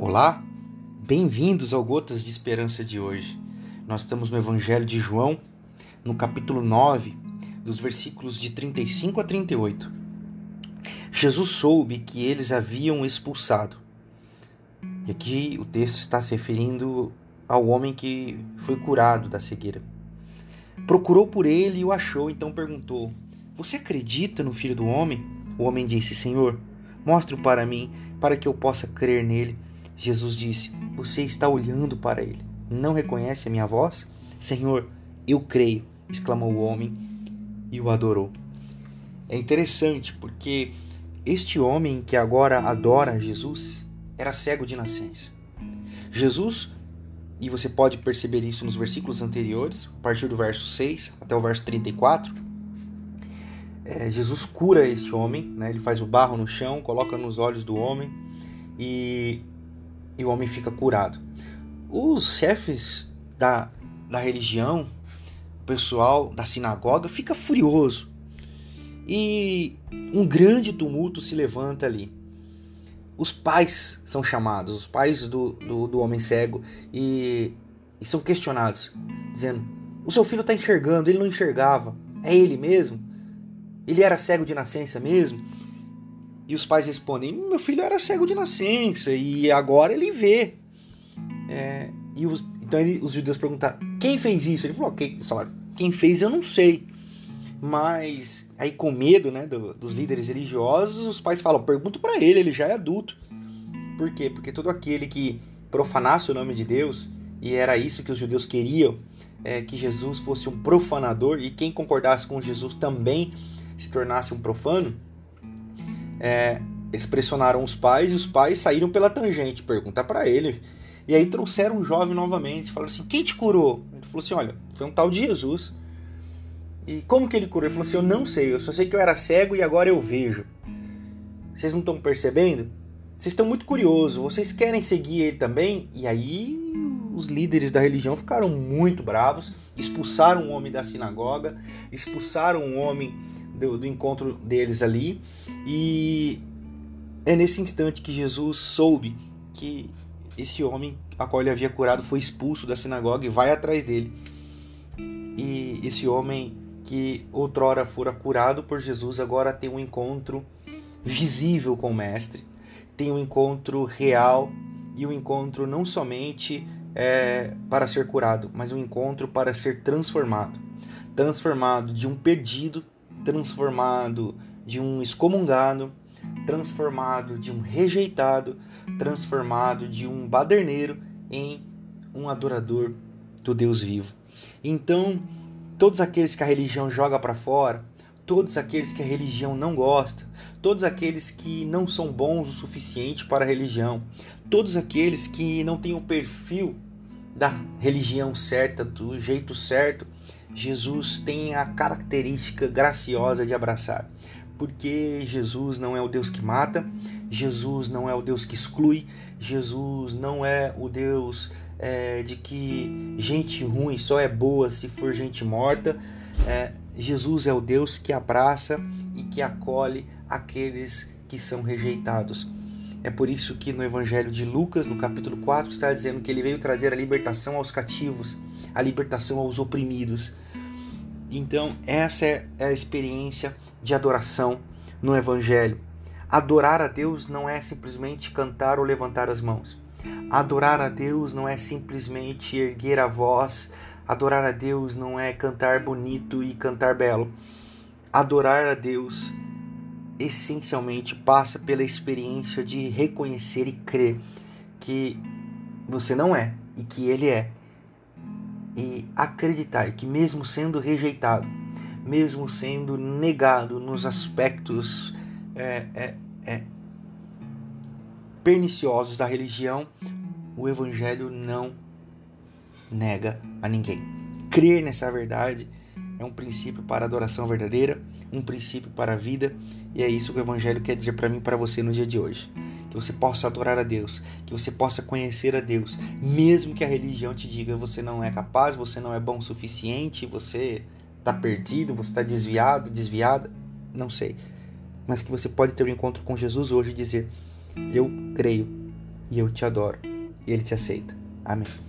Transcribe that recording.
Olá, bem-vindos ao Gotas de Esperança de hoje. Nós estamos no Evangelho de João, no capítulo 9, dos versículos de 35 a 38. Jesus soube que eles haviam expulsado. E aqui o texto está se referindo ao homem que foi curado da cegueira. Procurou por ele e o achou, então perguntou: Você acredita no Filho do Homem? O homem disse: Senhor, mostre-o para mim, para que eu possa crer nele. Jesus disse: Você está olhando para ele. Não reconhece a minha voz? Senhor, eu creio, exclamou o homem e o adorou. É interessante porque este homem que agora adora Jesus era cego de nascença. Jesus, e você pode perceber isso nos versículos anteriores, a partir do verso 6 até o verso 34, é, Jesus cura este homem, né? ele faz o barro no chão, coloca nos olhos do homem e e o homem fica curado. Os chefes da, da religião, o pessoal da sinagoga, fica furioso. E um grande tumulto se levanta ali. Os pais são chamados, os pais do, do, do homem cego, e, e são questionados, dizendo: O seu filho está enxergando, ele não enxergava. É ele mesmo? Ele era cego de nascença mesmo? E os pais respondem: Meu filho era cego de nascença e agora ele vê. É, e os, então ele, os judeus perguntaram: Quem fez isso? Ele falou: quem, quem fez eu não sei. Mas aí, com medo né, do, dos líderes religiosos, os pais falam: Pergunta para ele, ele já é adulto. Por quê? Porque todo aquele que profanasse o nome de Deus, e era isso que os judeus queriam, é, que Jesus fosse um profanador, e quem concordasse com Jesus também se tornasse um profano é, eles pressionaram os pais e os pais saíram pela tangente. Pergunta para ele. E aí trouxeram um jovem novamente. Falaram assim: Quem te curou? Ele falou assim: Olha, foi um tal de Jesus. E como que ele curou? Ele falou assim: Eu não sei. Eu só sei que eu era cego e agora eu vejo. Vocês não estão percebendo? Vocês estão muito curiosos. Vocês querem seguir ele também? E aí os líderes da religião ficaram muito bravos, expulsaram o homem da sinagoga, expulsaram o homem do, do encontro deles ali. E é nesse instante que Jesus soube que esse homem a qual ele havia curado foi expulso da sinagoga e vai atrás dele. E esse homem que outrora fora curado por Jesus agora tem um encontro visível com o Mestre, tem um encontro real e um encontro não somente é, para ser curado, mas um encontro para ser transformado transformado de um perdido transformado de um excomungado, transformado de um rejeitado, transformado de um baderneiro em um adorador do Deus vivo. Então, todos aqueles que a religião joga para fora, todos aqueles que a religião não gosta, todos aqueles que não são bons o suficiente para a religião, todos aqueles que não têm o perfil da religião certa, do jeito certo, Jesus tem a característica graciosa de abraçar. Porque Jesus não é o Deus que mata, Jesus não é o Deus que exclui, Jesus não é o Deus é, de que gente ruim só é boa se for gente morta. É, Jesus é o Deus que abraça e que acolhe aqueles que são rejeitados. É por isso que no Evangelho de Lucas, no capítulo 4, está dizendo que ele veio trazer a libertação aos cativos, a libertação aos oprimidos. Então, essa é a experiência de adoração no Evangelho. Adorar a Deus não é simplesmente cantar ou levantar as mãos. Adorar a Deus não é simplesmente erguer a voz. Adorar a Deus não é cantar bonito e cantar belo. Adorar a Deus essencialmente passa pela experiência de reconhecer e crer que você não é e que Ele é e acreditar que, mesmo sendo rejeitado, mesmo sendo negado nos aspectos é, é, é, perniciosos da religião, o Evangelho não nega a ninguém. Crer nessa verdade é um princípio para a adoração verdadeira, um princípio para a vida, e é isso que o Evangelho quer dizer para mim e para você no dia de hoje que você possa adorar a Deus, que você possa conhecer a Deus, mesmo que a religião te diga você não é capaz, você não é bom o suficiente, você está perdido, você está desviado, desviada, não sei. Mas que você pode ter um encontro com Jesus hoje e dizer: Eu creio, e eu te adoro e ele te aceita. Amém.